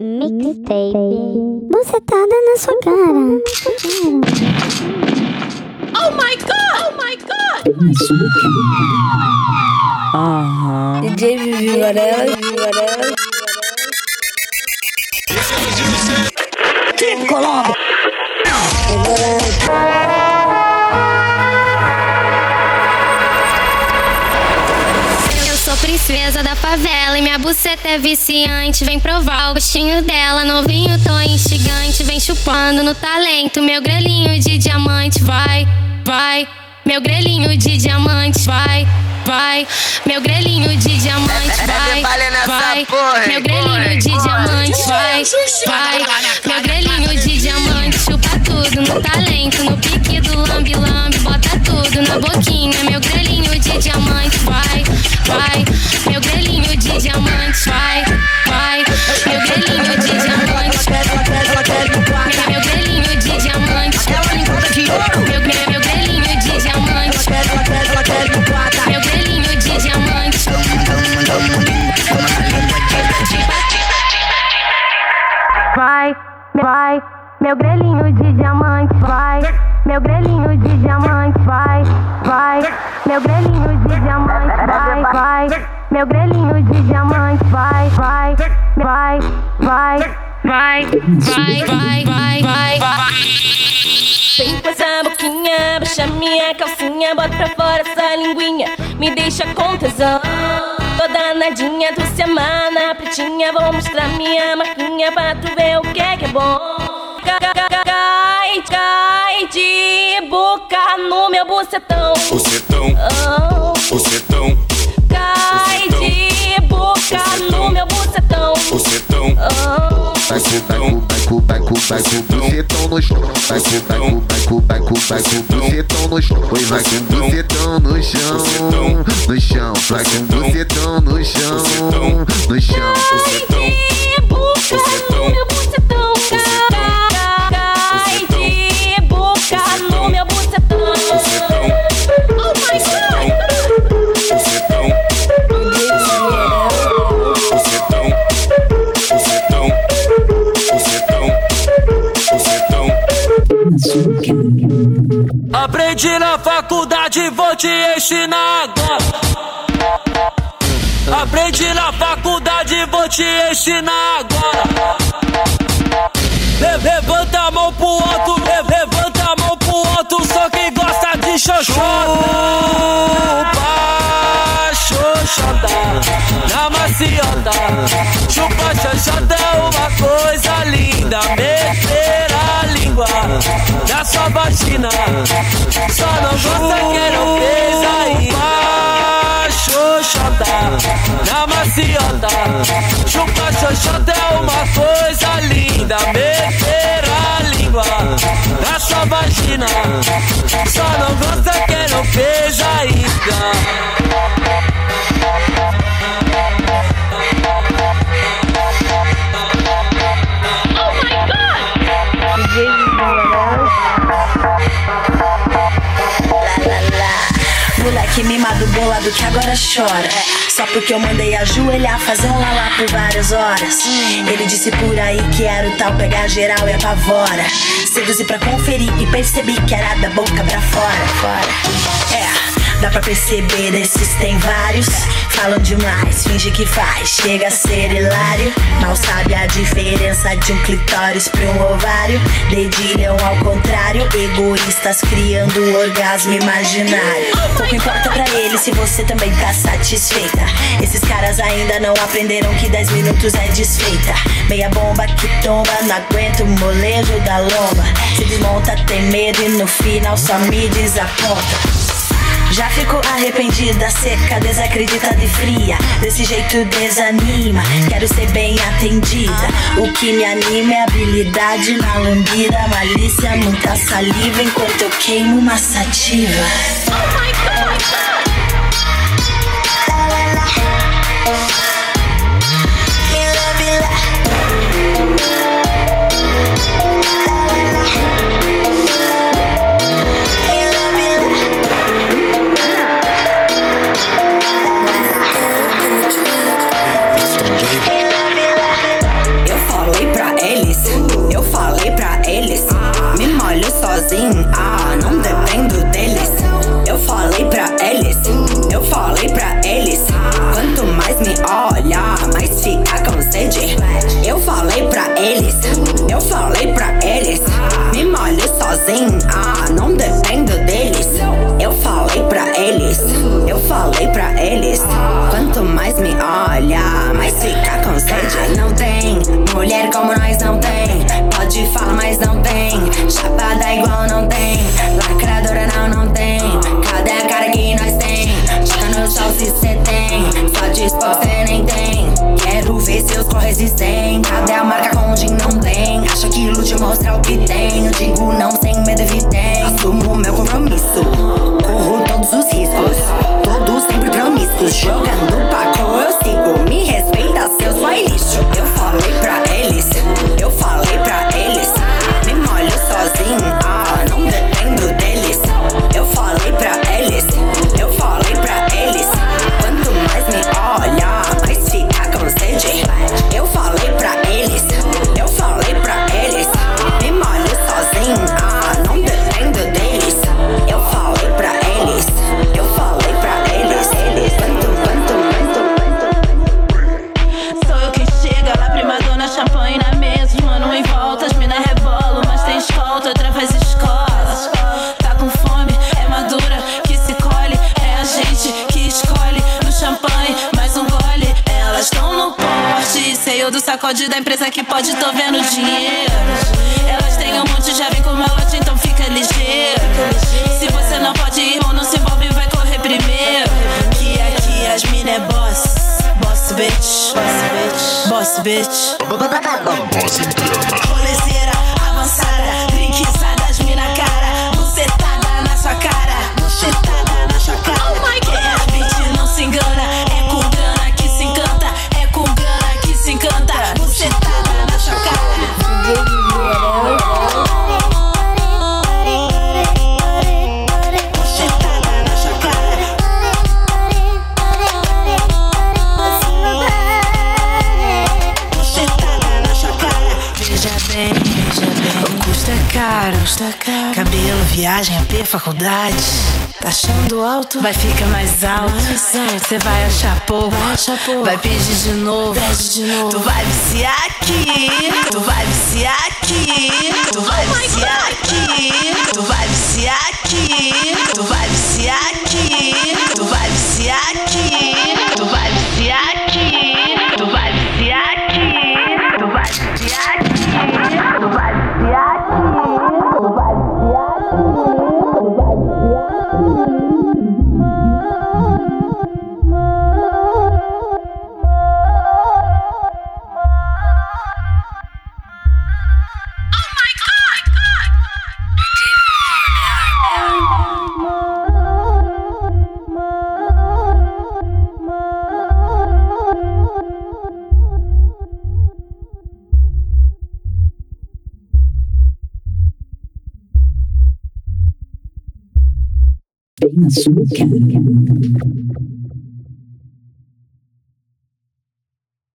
Mixtape. Bucetada na sua cara. Oh my god! Oh my god! Aham. DJ Vivi Varela, Vivi Varela. Eu da favela e minha buceta é viciante. Vem provar o gostinho dela, novinho, tô instigante. Vem chupando no talento, meu grelhinho de diamante. Vai, vai, meu grelhinho de diamante. Vai, vai, meu grelhinho de diamante. Vai, vai, meu grelhinho de diamante. Vai, vai, meu grelhinho de diamante. Chupa tudo no talento, no pique do lambi-lambi. Tudo na boquinha, meu grelhinho de diamante. Vai, vai, meu grelhinho de diamante. Vai, vai, meu grelhinho de diamante. Meu grelhinho de diamante. Meu, meu, meu Meu grelhinho de diamante vai, vai. Meu grelhinho de diamante vai, vai. Vai, vai, vai, vai, vai, vai, vai. vai. Senta essa boquinha, baixa minha calcinha, bota pra fora essa linguinha, me deixa com tesão. Toda nadinha, tu se amana, pretinha, vou mostrar minha marquinha pra tu ver o que é que é bom. Cai, cai, cai, ah. meu bucetão. Bucetão. Oh. Bucetão. Cai bucetão. de boca bucetão. no meu bucetão. Bucetão. Oh. Bucetão. Bucetão. Bucetão no chão. Bucetão. Bucetão. Bucetão no chão. Pois vai com bucetão no chão. No chão. Vai com bucetão no chão. No chão. Bucetão. Bucetão. Bucetão. Aprendi na faculdade, vou te ensinar agora. Aprendi na faculdade, vou te ensinar agora. Le- Levanta a mão pro alto, le- levanta a mão pro alto, só quem gosta de xoxota. Xoxota, na maciota. Chupa, xoxota é uma coisa linda, meter a língua na sua vagina. Só não gosta quem não fez ainda. Xoxota, na maciota. Chupa, xoxota é uma coisa linda, meter a língua na sua vagina. Só não gosta quem Moleque mimado bolado que agora chora. Só porque eu mandei ajoelhar, fazer um lalá por várias horas. Ele disse por aí que era o tal pegar geral e apavora. Seduzi pra conferir e percebi que era da boca pra fora. fora. É, dá pra perceber, desses tem vários. Falam demais, finge que faz, chega a ser hilário. Mal sabe a diferença de um clitóris pra um ovário. Dedilham ao contrário, egoístas criando orgasmo imaginário. Pouco importa pra eles se você também tá satisfeita. Esses caras ainda não aprenderam que 10 minutos é desfeita. Meia bomba que tomba, não aguenta o molejo da lomba. Se desmonta, tem medo e no final só me desaponta. Já ficou arrependida, seca, desacreditada e fria. Desse jeito desanima, quero ser bem atendida. O que me anima é habilidade na lambida, malícia, muita saliva enquanto eu queimo uma sativa. Sozinho, ah, não dependo deles. Eu falei pra eles, eu falei pra eles. Quanto mais me olha, mais fica com sede. Não tem mulher como nós, não tem. Pode falar, mas não tem. Chapada igual não tem. Lacradora não, não tem. Cadê a cara que nós tem? Joga no chão se cê tem. Só diz que nem tem. Quero ver seus corresistem. Cadê a marca que ilude mostra o que. Eu digo não sem medo evidente. Assumo meu compromisso. Corro todos os riscos. Todos sempre promíscuos. Jogando sacode da empresa que pode, tô vendo dinheiro. Elas têm um monte, já vem com malote, então fica ligeiro. Se você não pode ir, irmão, não se envolve, vai correr primeiro. Que aqui as mina é boss. Boss bitch, boss bitch, boss bitch. Rolezeira avançada, caro. Cabelo, viagem, AP, faculdade. Tá achando alto? Vai ficar mais alto. Você vai achar pouco. Vai pedir de novo. Tu vai viciar aqui. Tu vai viciar aqui. Tu vai viciar aqui. Tu vai viciar aqui. Tu vai Azúcar.